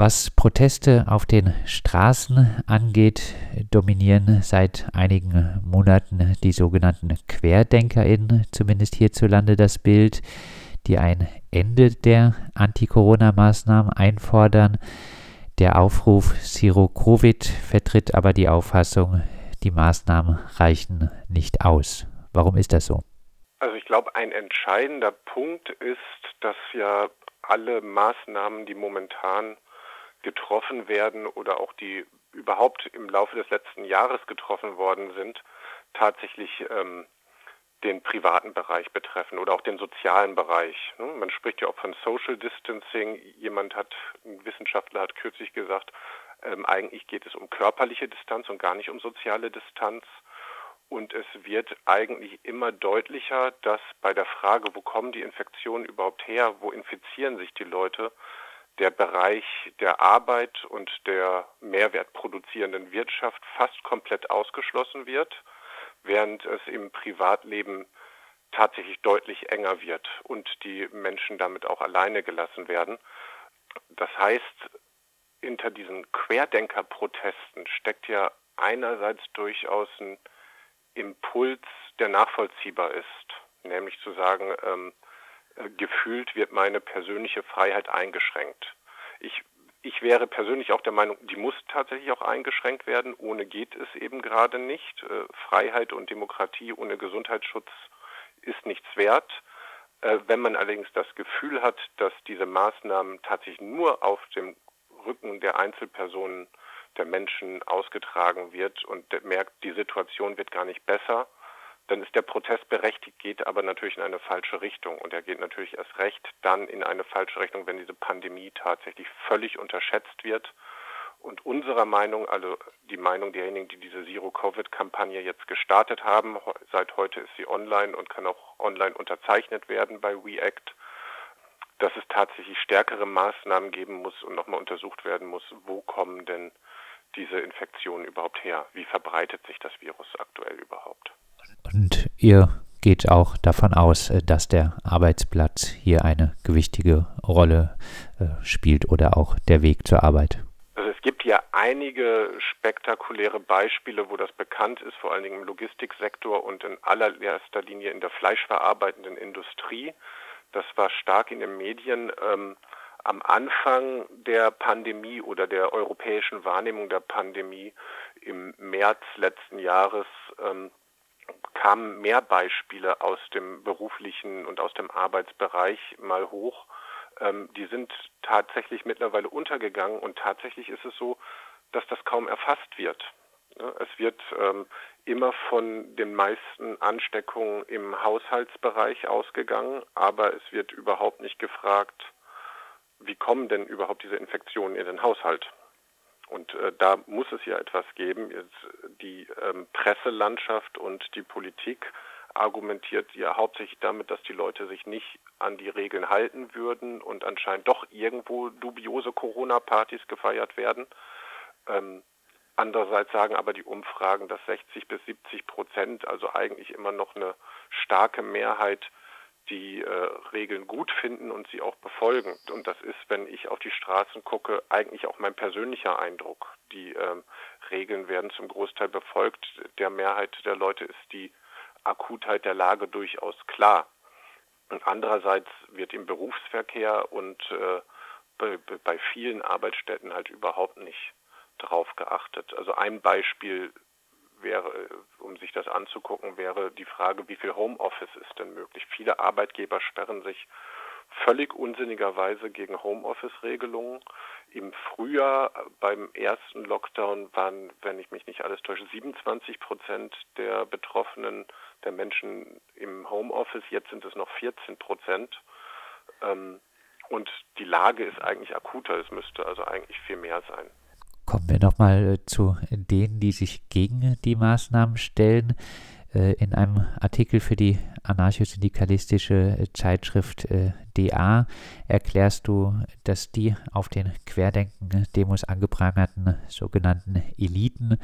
Was Proteste auf den Straßen angeht, dominieren seit einigen Monaten die sogenannten QuerdenkerInnen, zumindest hierzulande, das Bild, die ein Ende der Anti-Corona-Maßnahmen einfordern. Der Aufruf Zero Covid vertritt aber die Auffassung, die Maßnahmen reichen nicht aus. Warum ist das so? Also ich glaube, ein entscheidender Punkt ist, dass ja alle Maßnahmen, die momentan getroffen werden oder auch die überhaupt im Laufe des letzten Jahres getroffen worden sind, tatsächlich ähm, den privaten Bereich betreffen oder auch den sozialen Bereich. Ne? Man spricht ja auch von Social Distancing. Jemand hat, ein Wissenschaftler hat kürzlich gesagt, ähm, eigentlich geht es um körperliche Distanz und gar nicht um soziale Distanz. Und es wird eigentlich immer deutlicher, dass bei der Frage, wo kommen die Infektionen überhaupt her, wo infizieren sich die Leute, der Bereich der Arbeit und der mehrwertproduzierenden Wirtschaft fast komplett ausgeschlossen wird, während es im Privatleben tatsächlich deutlich enger wird und die Menschen damit auch alleine gelassen werden. Das heißt, hinter diesen Querdenkerprotesten steckt ja einerseits durchaus ein Impuls, der nachvollziehbar ist, nämlich zu sagen, ähm, äh, gefühlt wird meine persönliche Freiheit eingeschränkt. Ich, ich wäre persönlich auch der Meinung, die muss tatsächlich auch eingeschränkt werden. Ohne geht es eben gerade nicht. Äh, Freiheit und Demokratie ohne Gesundheitsschutz ist nichts wert. Äh, wenn man allerdings das Gefühl hat, dass diese Maßnahmen tatsächlich nur auf dem Rücken der Einzelpersonen, der Menschen ausgetragen wird und merkt, die Situation wird gar nicht besser, dann ist der Protest berechtigt, geht aber natürlich in eine falsche Richtung. Und er geht natürlich erst recht dann in eine falsche Richtung, wenn diese Pandemie tatsächlich völlig unterschätzt wird. Und unserer Meinung, also die Meinung derjenigen, die diese Zero-Covid-Kampagne jetzt gestartet haben, seit heute ist sie online und kann auch online unterzeichnet werden bei WeAct, dass es tatsächlich stärkere Maßnahmen geben muss und nochmal untersucht werden muss, wo kommen denn diese Infektionen überhaupt her? Wie verbreitet sich das Virus aktuell überhaupt? Und ihr geht auch davon aus, äh, dass der Arbeitsplatz hier eine gewichtige Rolle äh, spielt oder auch der Weg zur Arbeit. Also es gibt ja einige spektakuläre Beispiele, wo das bekannt ist, vor allen Dingen im Logistiksektor und in allererster Linie in der fleischverarbeitenden Industrie. Das war stark in den Medien. Ähm, am Anfang der Pandemie oder der europäischen Wahrnehmung der Pandemie im März letzten Jahres ähm, kamen mehr Beispiele aus dem beruflichen und aus dem Arbeitsbereich mal hoch. Ähm, die sind tatsächlich mittlerweile untergegangen und tatsächlich ist es so, dass das kaum erfasst wird. Es wird ähm, immer von den meisten Ansteckungen im Haushaltsbereich ausgegangen, aber es wird überhaupt nicht gefragt, wie kommen denn überhaupt diese Infektionen in den Haushalt? Und äh, da muss es ja etwas geben. Jetzt, die ähm, Presselandschaft und die Politik argumentiert ja hauptsächlich damit, dass die Leute sich nicht an die Regeln halten würden und anscheinend doch irgendwo dubiose Corona-Partys gefeiert werden. Ähm, andererseits sagen aber die Umfragen, dass 60 bis 70 Prozent, also eigentlich immer noch eine starke Mehrheit, die äh, Regeln gut finden und sie auch befolgen. Und das ist, wenn ich auf die Straßen gucke, eigentlich auch mein persönlicher Eindruck. Die ähm, Regeln werden zum Großteil befolgt. Der Mehrheit der Leute ist die Akutheit der Lage durchaus klar. Und andererseits wird im Berufsverkehr und äh, bei, bei vielen Arbeitsstätten halt überhaupt nicht drauf geachtet. Also ein Beispiel wäre, um sich das anzugucken, wäre die Frage, wie viel Homeoffice ist denn möglich? Viele Arbeitgeber sperren sich völlig unsinnigerweise gegen Homeoffice-Regelungen. Im Frühjahr beim ersten Lockdown waren, wenn ich mich nicht alles täusche, 27 Prozent der Betroffenen, der Menschen im Homeoffice. Jetzt sind es noch 14 Prozent. Ähm, und die Lage ist eigentlich akuter. Es müsste also eigentlich viel mehr sein. Kommen wir nochmal äh, zu denen, die sich gegen die Maßnahmen stellen. Äh, in einem Artikel für die anarchosyndikalistische Zeitschrift äh, DA erklärst du, dass die auf den Querdenken-Demos angeprangerten sogenannten Eliten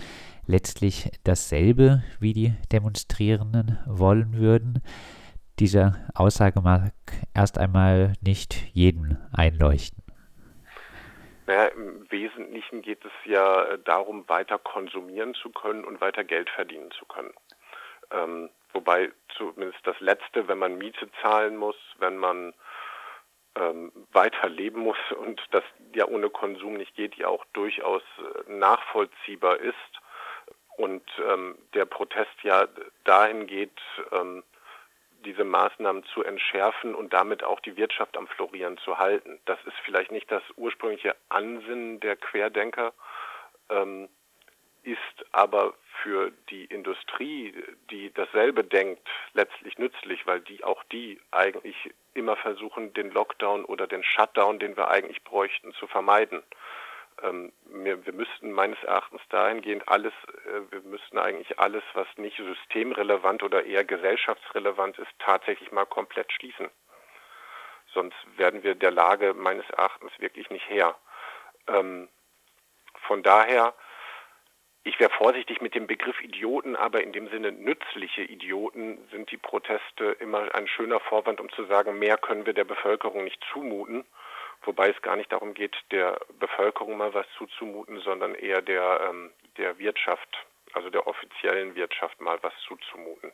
letztlich dasselbe wie die Demonstrierenden wollen würden. Diese Aussage mag erst einmal nicht jeden einleuchten. Naja, im Wesentlichen geht es ja darum, weiter konsumieren zu können und weiter Geld verdienen zu können. Ähm, wobei zumindest das Letzte, wenn man Miete zahlen muss, wenn man ähm, weiter leben muss und das ja ohne Konsum nicht geht, ja auch durchaus äh, nachvollziehbar ist. Und ähm, der Protest ja dahin geht, ähm, diese Maßnahmen zu entschärfen und damit auch die Wirtschaft am Florieren zu halten. Das ist vielleicht nicht das ursprüngliche Ansinnen der Querdenker, ähm, ist aber für die Industrie, die dasselbe denkt, letztlich nützlich, weil die auch die eigentlich immer versuchen, den Lockdown oder den Shutdown, den wir eigentlich bräuchten, zu vermeiden. Ähm, wir, wir müssten meines Erachtens dahingehend alles, äh, wir müssten eigentlich alles, was nicht systemrelevant oder eher gesellschaftsrelevant ist, tatsächlich mal komplett schließen. Sonst werden wir der Lage meines Erachtens wirklich nicht her. Ähm, von daher ich wäre vorsichtig mit dem Begriff Idioten, aber in dem Sinne nützliche Idioten sind die Proteste immer ein schöner Vorwand, um zu sagen, mehr können wir der Bevölkerung nicht zumuten. Wobei es gar nicht darum geht, der Bevölkerung mal was zuzumuten, sondern eher der, ähm, der Wirtschaft, also der offiziellen Wirtschaft mal was zuzumuten.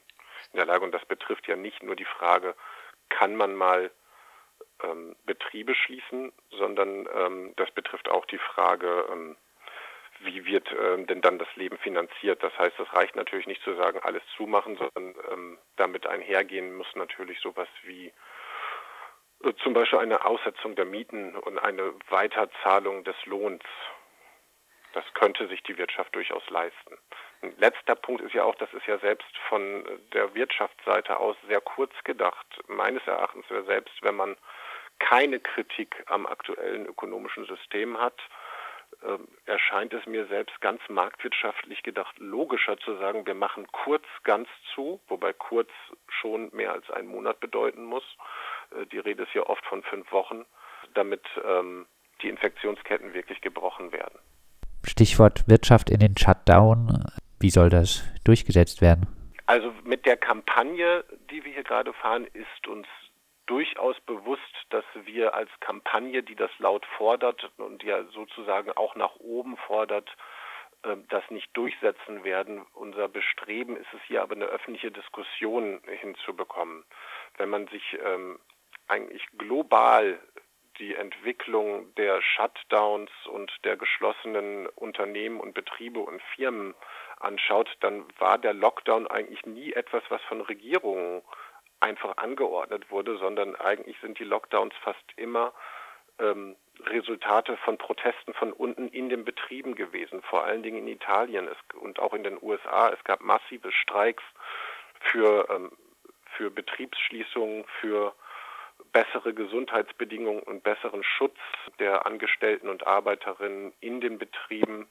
In der Lage, und das betrifft ja nicht nur die Frage, kann man mal ähm, Betriebe schließen, sondern ähm, das betrifft auch die Frage, ähm, wie wird ähm, denn dann das Leben finanziert? Das heißt, es reicht natürlich nicht zu sagen, alles zumachen, sondern ähm, damit einhergehen muss natürlich sowas wie zum Beispiel eine Aussetzung der Mieten und eine Weiterzahlung des Lohns. Das könnte sich die Wirtschaft durchaus leisten. Ein letzter Punkt ist ja auch, das ist ja selbst von der Wirtschaftsseite aus sehr kurz gedacht. Meines Erachtens wäre selbst, wenn man keine Kritik am aktuellen ökonomischen System hat, äh, erscheint es mir selbst ganz marktwirtschaftlich gedacht logischer zu sagen, wir machen kurz ganz zu, wobei kurz schon mehr als einen Monat bedeuten muss. Äh, die Rede ist ja oft von fünf Wochen, damit ähm, die Infektionsketten wirklich gebrochen werden. Stichwort Wirtschaft in den Shutdown. Wie soll das durchgesetzt werden? Also mit der Kampagne, die wir hier gerade fahren, ist uns durchaus bewusst, dass wir als Kampagne, die das laut fordert und ja sozusagen auch nach oben fordert, ähm, das nicht durchsetzen werden. Unser Bestreben ist es hier aber eine öffentliche Diskussion hinzubekommen. Wenn man sich ähm, eigentlich global die Entwicklung der Shutdowns und der geschlossenen Unternehmen und Betriebe und Firmen anschaut, dann war der Lockdown eigentlich nie etwas, was von Regierungen einfach angeordnet wurde, sondern eigentlich sind die Lockdowns fast immer ähm, Resultate von Protesten von unten in den Betrieben gewesen, vor allen Dingen in Italien es, und auch in den USA. Es gab massive Streiks für, ähm, für Betriebsschließungen, für bessere Gesundheitsbedingungen und besseren Schutz der Angestellten und Arbeiterinnen in den Betrieben.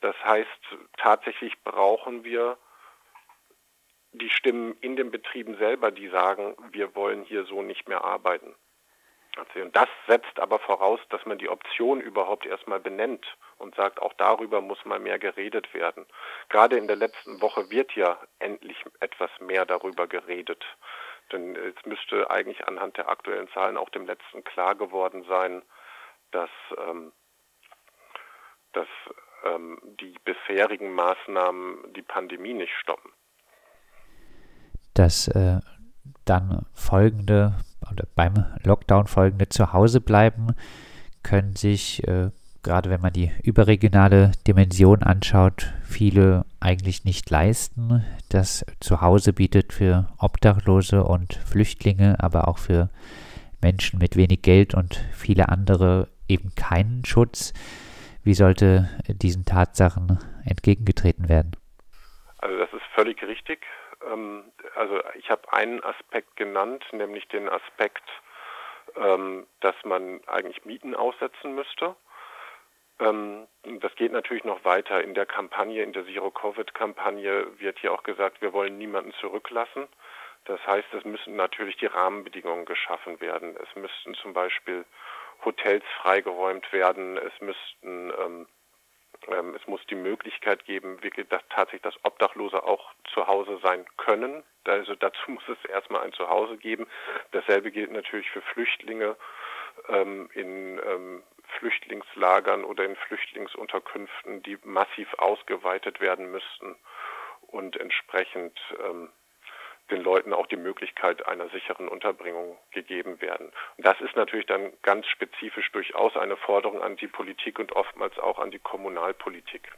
Das heißt, tatsächlich brauchen wir die Stimmen in den Betrieben selber, die sagen, wir wollen hier so nicht mehr arbeiten. Und das setzt aber voraus, dass man die Option überhaupt erstmal benennt und sagt, auch darüber muss mal mehr geredet werden. Gerade in der letzten Woche wird ja endlich etwas mehr darüber geredet. Denn es müsste eigentlich anhand der aktuellen Zahlen auch dem letzten klar geworden sein, dass, ähm, dass ähm, die bisherigen Maßnahmen die Pandemie nicht stoppen. Das äh, dann folgende oder beim Lockdown folgende Zuhause bleiben, können sich, äh, gerade wenn man die überregionale Dimension anschaut, viele eigentlich nicht leisten. Das Zuhause bietet für Obdachlose und Flüchtlinge, aber auch für Menschen mit wenig Geld und viele andere eben keinen Schutz. Wie sollte diesen Tatsachen entgegengetreten werden? Also das ist völlig richtig. Ähm, also ich habe einen Aspekt genannt, nämlich den Aspekt, ähm, dass man eigentlich Mieten aussetzen müsste. Ähm, das geht natürlich noch weiter. In der Kampagne, in der Zero-Covid-Kampagne wird hier auch gesagt, wir wollen niemanden zurücklassen. Das heißt, es müssen natürlich die Rahmenbedingungen geschaffen werden. Es müssten zum Beispiel Hotels freigeräumt werden. Es müssten ähm, ähm, es muss die Möglichkeit geben, wirklich, dass tatsächlich das Obdachlose auch zu Hause sein können. Also dazu muss es erstmal ein Zuhause geben. Dasselbe gilt natürlich für Flüchtlinge ähm, in ähm, Flüchtlingslagern oder in Flüchtlingsunterkünften, die massiv ausgeweitet werden müssten und entsprechend ähm, den Leuten auch die Möglichkeit einer sicheren Unterbringung gegeben werden. Und das ist natürlich dann ganz spezifisch durchaus eine Forderung an die Politik und oftmals auch an die Kommunalpolitik.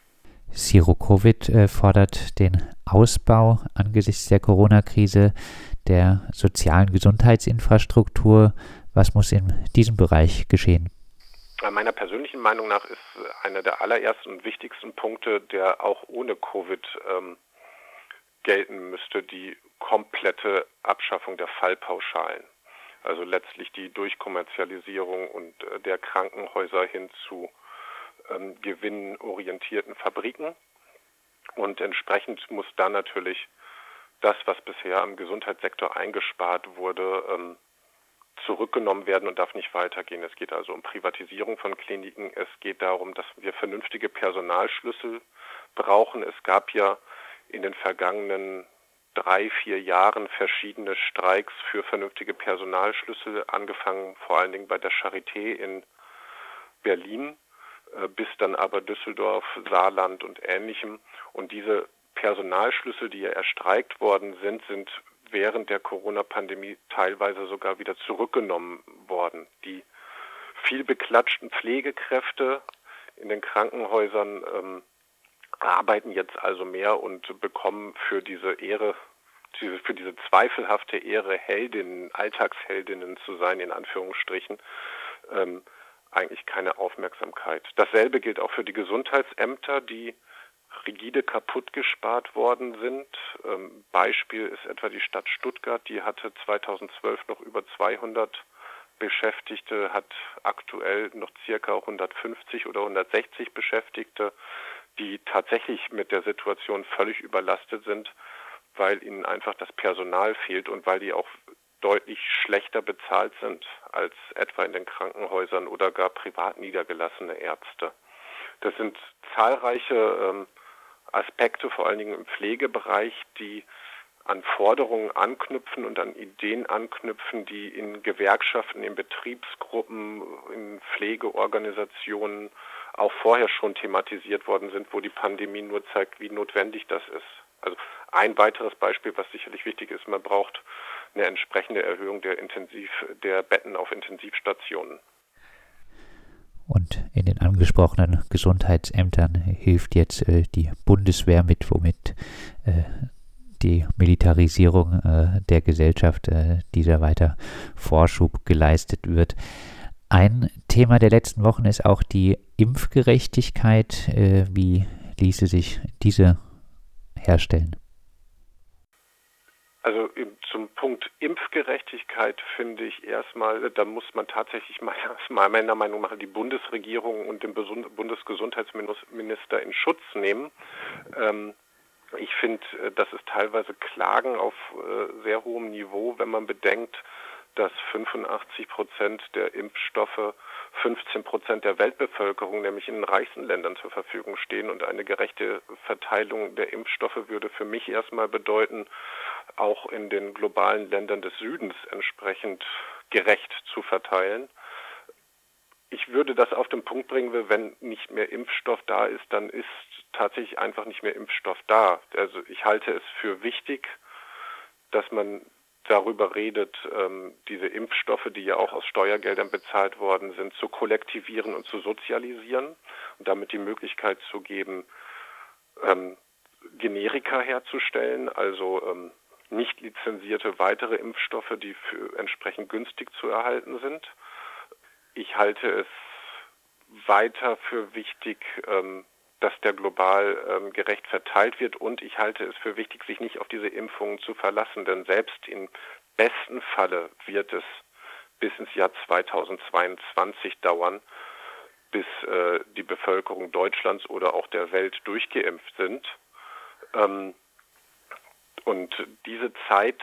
Zero Covid äh, fordert den Ausbau angesichts der Corona-Krise der sozialen Gesundheitsinfrastruktur. Was muss in diesem Bereich geschehen? Meiner persönlichen Meinung nach ist einer der allerersten und wichtigsten Punkte, der auch ohne Covid ähm, gelten müsste, die komplette Abschaffung der Fallpauschalen. Also letztlich die Durchkommerzialisierung und äh, der Krankenhäuser hin zu ähm, gewinnorientierten Fabriken. Und entsprechend muss dann natürlich das, was bisher am Gesundheitssektor eingespart wurde, ähm, zurückgenommen werden und darf nicht weitergehen. Es geht also um Privatisierung von Kliniken. Es geht darum, dass wir vernünftige Personalschlüssel brauchen. Es gab ja in den vergangenen drei, vier Jahren verschiedene Streiks für vernünftige Personalschlüssel, angefangen vor allen Dingen bei der Charité in Berlin, äh, bis dann aber Düsseldorf, Saarland und ähnlichem. Und diese Personalschlüssel, die ja erstreikt worden sind, sind während der Corona-Pandemie teilweise sogar wieder zurückgenommen worden. Die viel beklatschten Pflegekräfte in den Krankenhäusern ähm, arbeiten jetzt also mehr und bekommen für diese Ehre, für diese zweifelhafte Ehre, Heldinnen, Alltagsheldinnen zu sein, in Anführungsstrichen, ähm, eigentlich keine Aufmerksamkeit. Dasselbe gilt auch für die Gesundheitsämter, die rigide kaputt gespart worden sind. Ähm, Beispiel ist etwa die Stadt Stuttgart, die hatte 2012 noch über 200 Beschäftigte, hat aktuell noch circa 150 oder 160 Beschäftigte die tatsächlich mit der Situation völlig überlastet sind, weil ihnen einfach das Personal fehlt und weil die auch deutlich schlechter bezahlt sind als etwa in den Krankenhäusern oder gar privat niedergelassene Ärzte. Das sind zahlreiche ähm, Aspekte, vor allen Dingen im Pflegebereich, die an Forderungen anknüpfen und an Ideen anknüpfen, die in Gewerkschaften, in Betriebsgruppen, in Pflegeorganisationen auch vorher schon thematisiert worden sind, wo die Pandemie nur zeigt, wie notwendig das ist. Also ein weiteres Beispiel, was sicherlich wichtig ist, man braucht eine entsprechende Erhöhung der Intensiv, der Betten auf Intensivstationen. Und in den angesprochenen Gesundheitsämtern hilft jetzt äh, die Bundeswehr mit, womit äh, die Militarisierung äh, der Gesellschaft äh, dieser weiter Vorschub geleistet wird. Ein Thema der letzten Wochen ist auch die Impfgerechtigkeit. Äh, wie ließe sich diese herstellen? Also zum Punkt Impfgerechtigkeit finde ich erstmal, da muss man tatsächlich mal meiner Meinung nach die Bundesregierung und den Bundesgesundheitsminister in Schutz nehmen. Ähm, ich finde, äh, das ist teilweise Klagen auf äh, sehr hohem Niveau, wenn man bedenkt, dass 85 Prozent der Impfstoffe 15 Prozent der Weltbevölkerung, nämlich in den reichsten Ländern zur Verfügung stehen. Und eine gerechte Verteilung der Impfstoffe würde für mich erstmal bedeuten, auch in den globalen Ländern des Südens entsprechend gerecht zu verteilen. Ich würde das auf den Punkt bringen, wenn nicht mehr Impfstoff da ist, dann ist tatsächlich einfach nicht mehr Impfstoff da. Also ich halte es für wichtig, dass man darüber redet, ähm, diese Impfstoffe, die ja auch aus Steuergeldern bezahlt worden sind, zu kollektivieren und zu sozialisieren und damit die Möglichkeit zu geben, ähm, Generika herzustellen, also ähm, nicht lizenzierte weitere Impfstoffe, die für entsprechend günstig zu erhalten sind. Ich halte es weiter für wichtig, ähm, dass der global ähm, gerecht verteilt wird. Und ich halte es für wichtig, sich nicht auf diese Impfungen zu verlassen, denn selbst im besten Falle wird es bis ins Jahr 2022 dauern, bis äh, die Bevölkerung Deutschlands oder auch der Welt durchgeimpft sind. Ähm, und diese Zeit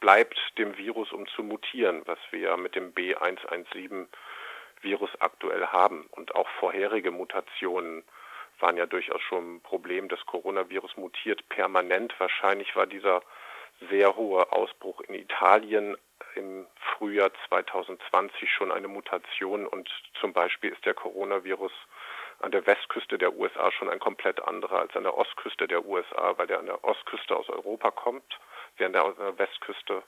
bleibt dem Virus, um zu mutieren, was wir ja mit dem B117 Virus aktuell haben. Und auch vorherige Mutationen waren ja durchaus schon ein Problem. Das Coronavirus mutiert permanent. Wahrscheinlich war dieser sehr hohe Ausbruch in Italien im Frühjahr 2020 schon eine Mutation und zum Beispiel ist der Coronavirus an der Westküste der USA schon ein komplett anderer als an der Ostküste der USA, weil der an der Ostküste aus Europa kommt, während er an der Westküste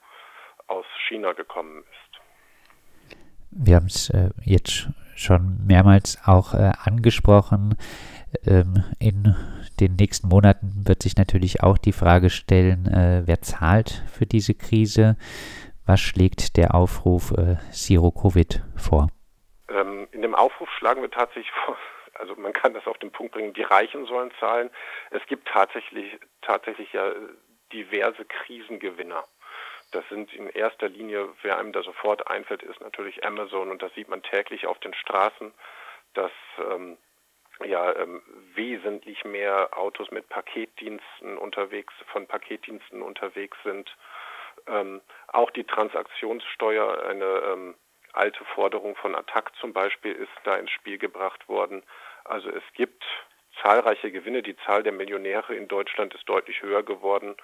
aus China gekommen ist. Wir haben es äh, jetzt schon mehrmals auch äh, angesprochen. Ähm, in den nächsten Monaten wird sich natürlich auch die Frage stellen, äh, wer zahlt für diese Krise? Was schlägt der Aufruf äh, Zero Covid vor? Ähm, in dem Aufruf schlagen wir tatsächlich vor, also man kann das auf den Punkt bringen, die Reichen sollen zahlen. Es gibt tatsächlich, tatsächlich ja diverse Krisengewinner. Das sind in erster Linie, wer einem da sofort einfällt, ist natürlich Amazon und das sieht man täglich auf den Straßen, dass ähm, ja ähm, wesentlich mehr Autos mit Paketdiensten unterwegs, von Paketdiensten unterwegs sind. Ähm, auch die Transaktionssteuer, eine ähm, alte Forderung von Attac zum Beispiel, ist da ins Spiel gebracht worden. Also es gibt zahlreiche Gewinne. Die Zahl der Millionäre in Deutschland ist deutlich höher geworden.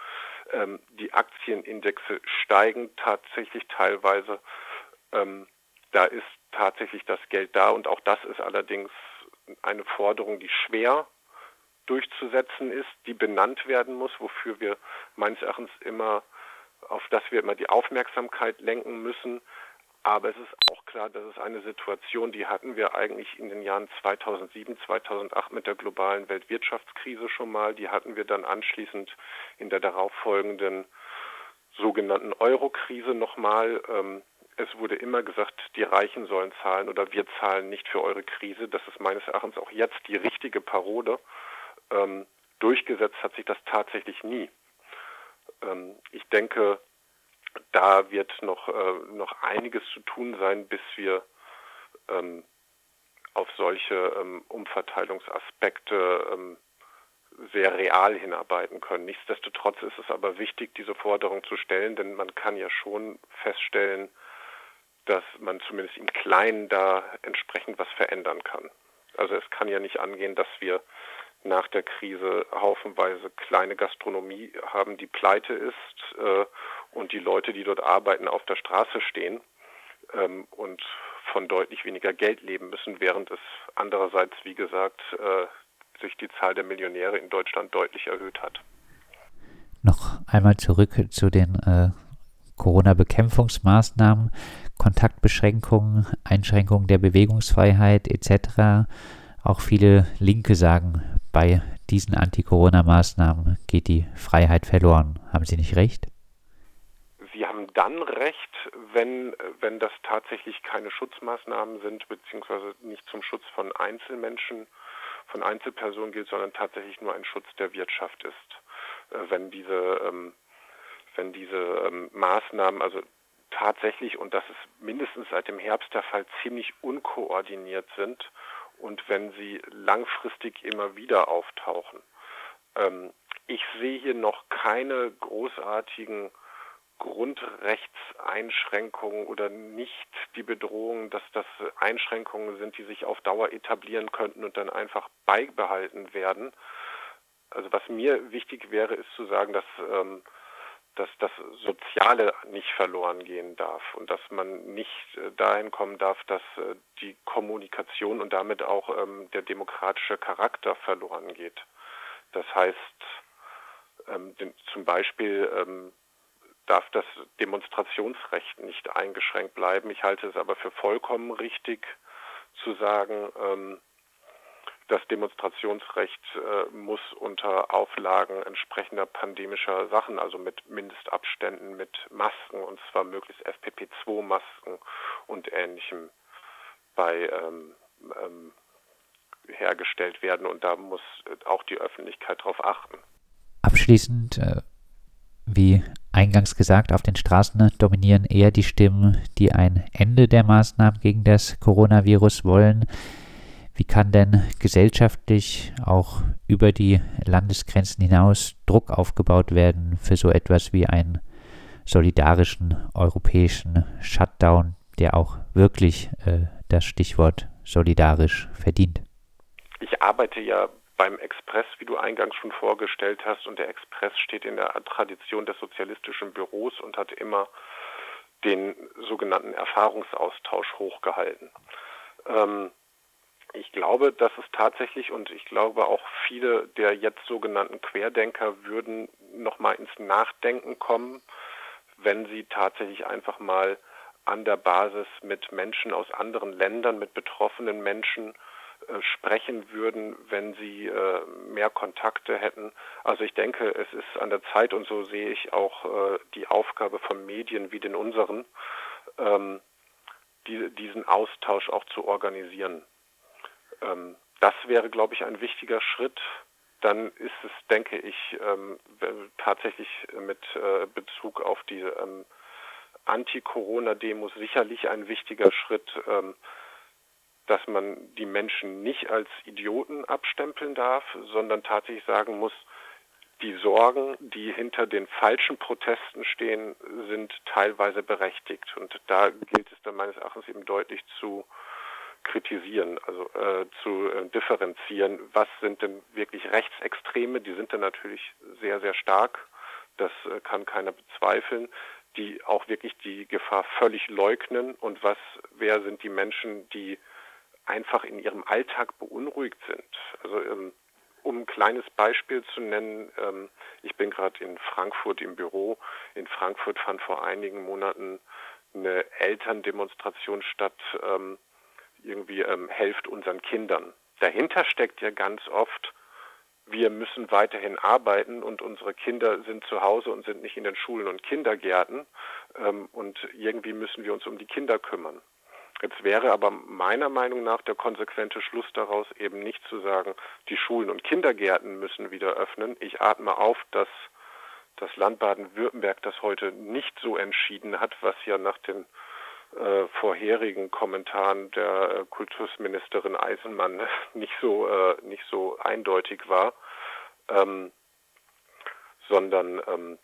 Ähm, die Aktienindexe steigen tatsächlich teilweise. Ähm, da ist tatsächlich das Geld da und auch das ist allerdings eine Forderung, die schwer durchzusetzen ist, die benannt werden muss, wofür wir meines Erachtens immer, auf das wir immer die Aufmerksamkeit lenken müssen. Aber es ist auch klar, dass es eine Situation, die hatten wir eigentlich in den Jahren 2007, 2008 mit der globalen Weltwirtschaftskrise schon mal. Die hatten wir dann anschließend in der darauffolgenden sogenannten Euro-Krise nochmal. Ähm, es wurde immer gesagt, die Reichen sollen zahlen oder wir zahlen nicht für eure Krise. Das ist meines Erachtens auch jetzt die richtige Parole. Ähm, durchgesetzt hat sich das tatsächlich nie. Ähm, ich denke, da wird noch, äh, noch einiges zu tun sein, bis wir ähm, auf solche ähm, Umverteilungsaspekte ähm, sehr real hinarbeiten können. Nichtsdestotrotz ist es aber wichtig, diese Forderung zu stellen, denn man kann ja schon feststellen, dass man zumindest im Kleinen da entsprechend was verändern kann. Also es kann ja nicht angehen, dass wir nach der Krise haufenweise kleine Gastronomie haben, die pleite ist äh, und die Leute, die dort arbeiten, auf der Straße stehen ähm, und von deutlich weniger Geld leben müssen, während es andererseits, wie gesagt, äh, sich die Zahl der Millionäre in Deutschland deutlich erhöht hat. Noch einmal zurück zu den äh, Corona-Bekämpfungsmaßnahmen, Kontaktbeschränkungen, Einschränkungen der Bewegungsfreiheit etc. Auch viele Linke sagen, bei diesen Anti-Corona-Maßnahmen geht die Freiheit verloren. Haben Sie nicht recht? Dann recht, wenn, wenn das tatsächlich keine Schutzmaßnahmen sind, beziehungsweise nicht zum Schutz von Einzelmenschen, von Einzelpersonen gilt, sondern tatsächlich nur ein Schutz der Wirtschaft ist. Äh, wenn diese, ähm, wenn diese ähm, Maßnahmen, also tatsächlich, und das ist mindestens seit dem Herbst der Fall, ziemlich unkoordiniert sind und wenn sie langfristig immer wieder auftauchen. Ähm, ich sehe hier noch keine großartigen Grundrechtseinschränkungen oder nicht die Bedrohung, dass das Einschränkungen sind, die sich auf Dauer etablieren könnten und dann einfach beibehalten werden. Also was mir wichtig wäre, ist zu sagen, dass, ähm, dass das Soziale nicht verloren gehen darf und dass man nicht äh, dahin kommen darf, dass äh, die Kommunikation und damit auch ähm, der demokratische Charakter verloren geht. Das heißt, ähm, zum Beispiel ähm, darf das Demonstrationsrecht nicht eingeschränkt bleiben. Ich halte es aber für vollkommen richtig zu sagen, ähm, das Demonstrationsrecht äh, muss unter Auflagen entsprechender pandemischer Sachen, also mit Mindestabständen, mit Masken, und zwar möglichst FPP2-Masken und ähnlichem bei ähm, ähm, hergestellt werden. Und da muss auch die Öffentlichkeit darauf achten. Abschließend, äh, wie eingangs gesagt, auf den Straßen dominieren eher die Stimmen, die ein Ende der Maßnahmen gegen das Coronavirus wollen. Wie kann denn gesellschaftlich auch über die Landesgrenzen hinaus Druck aufgebaut werden für so etwas wie einen solidarischen europäischen Shutdown, der auch wirklich äh, das Stichwort solidarisch verdient? Ich arbeite ja beim Express, wie du eingangs schon vorgestellt hast, und der Express steht in der Tradition des sozialistischen Büros und hat immer den sogenannten Erfahrungsaustausch hochgehalten. Ähm, ich glaube, dass es tatsächlich und ich glaube auch viele der jetzt sogenannten Querdenker würden nochmal ins Nachdenken kommen, wenn sie tatsächlich einfach mal an der Basis mit Menschen aus anderen Ländern, mit betroffenen Menschen sprechen würden, wenn sie äh, mehr Kontakte hätten. Also ich denke, es ist an der Zeit und so sehe ich auch äh, die Aufgabe von Medien wie den unseren, ähm, die, diesen Austausch auch zu organisieren. Ähm, das wäre, glaube ich, ein wichtiger Schritt. Dann ist es, denke ich, ähm, tatsächlich mit äh, Bezug auf die ähm, Anti-Corona-Demos sicherlich ein wichtiger Schritt, ähm, dass man die Menschen nicht als Idioten abstempeln darf, sondern tatsächlich sagen muss, die Sorgen, die hinter den falschen Protesten stehen, sind teilweise berechtigt. Und da gilt es dann meines Erachtens eben deutlich zu kritisieren, also äh, zu äh, differenzieren, was sind denn wirklich Rechtsextreme, die sind dann natürlich sehr, sehr stark, das äh, kann keiner bezweifeln, die auch wirklich die Gefahr völlig leugnen. Und was, wer sind die Menschen, die einfach in ihrem Alltag beunruhigt sind. Also ähm, um ein kleines Beispiel zu nennen, ähm, ich bin gerade in Frankfurt im Büro. In Frankfurt fand vor einigen Monaten eine Elterndemonstration statt, ähm, irgendwie helft unseren Kindern. Dahinter steckt ja ganz oft, wir müssen weiterhin arbeiten und unsere Kinder sind zu Hause und sind nicht in den Schulen und Kindergärten und irgendwie müssen wir uns um die Kinder kümmern. Jetzt wäre aber meiner Meinung nach der konsequente Schluss daraus eben nicht zu sagen, die Schulen und Kindergärten müssen wieder öffnen. Ich atme auf, dass das Land Baden-Württemberg das heute nicht so entschieden hat, was ja nach den äh, vorherigen Kommentaren der äh, Kultusministerin Eisenmann nicht so äh, nicht so eindeutig war, ähm, sondern ähm,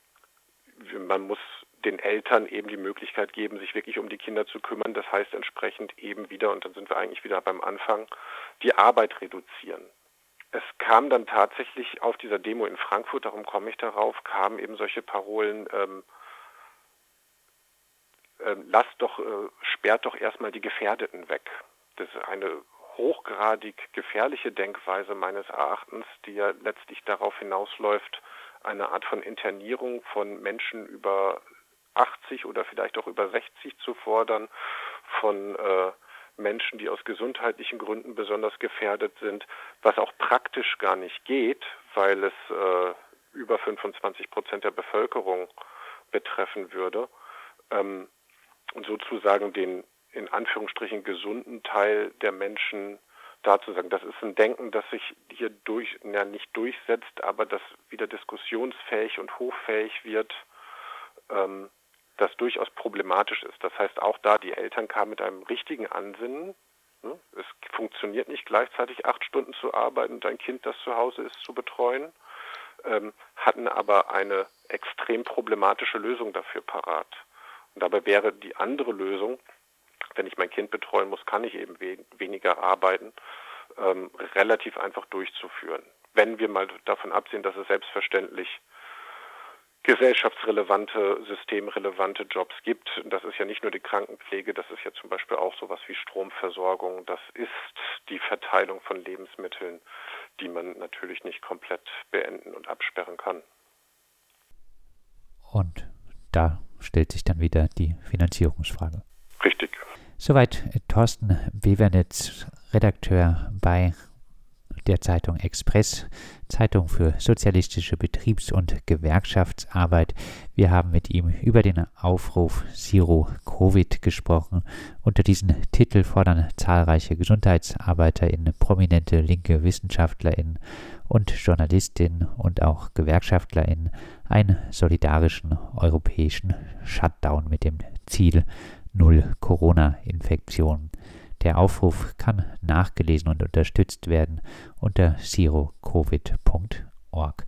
man muss den Eltern eben die Möglichkeit geben, sich wirklich um die Kinder zu kümmern. Das heißt entsprechend eben wieder, und dann sind wir eigentlich wieder beim Anfang, die Arbeit reduzieren. Es kam dann tatsächlich auf dieser Demo in Frankfurt, darum komme ich darauf, kamen eben solche Parolen, ähm, äh, lasst doch, äh, sperrt doch erstmal die Gefährdeten weg. Das ist eine hochgradig gefährliche Denkweise meines Erachtens, die ja letztlich darauf hinausläuft, eine Art von Internierung von Menschen über 80 oder vielleicht auch über 60 zu fordern von äh, Menschen, die aus gesundheitlichen Gründen besonders gefährdet sind, was auch praktisch gar nicht geht, weil es äh, über 25 Prozent der Bevölkerung betreffen würde. Ähm, sozusagen den in Anführungsstrichen gesunden Teil der Menschen dazu sagen. Das ist ein Denken, das sich hier durch, ja, nicht durchsetzt, aber das wieder diskussionsfähig und hochfähig wird. Ähm, das durchaus problematisch ist. Das heißt, auch da die Eltern kamen mit einem richtigen Ansinnen. Ne? Es funktioniert nicht gleichzeitig acht Stunden zu arbeiten und ein Kind, das zu Hause ist, zu betreuen, ähm, hatten aber eine extrem problematische Lösung dafür parat. Und dabei wäre die andere Lösung, wenn ich mein Kind betreuen muss, kann ich eben we weniger arbeiten, ähm, relativ einfach durchzuführen. Wenn wir mal davon absehen, dass es selbstverständlich gesellschaftsrelevante, systemrelevante Jobs gibt. Das ist ja nicht nur die Krankenpflege, das ist ja zum Beispiel auch sowas wie Stromversorgung, das ist die Verteilung von Lebensmitteln, die man natürlich nicht komplett beenden und absperren kann. Und da stellt sich dann wieder die Finanzierungsfrage. Richtig. Soweit Thorsten Bevernitz, Redakteur bei der Zeitung Express, Zeitung für sozialistische Betriebs- und Gewerkschaftsarbeit. Wir haben mit ihm über den Aufruf Zero Covid gesprochen. Unter diesem Titel fordern zahlreiche GesundheitsarbeiterInnen, prominente linke WissenschaftlerInnen und JournalistInnen und auch GewerkschaftlerInnen einen solidarischen europäischen Shutdown mit dem Ziel Null Corona-Infektionen. Der Aufruf kann nachgelesen und unterstützt werden unter zerocovid.org.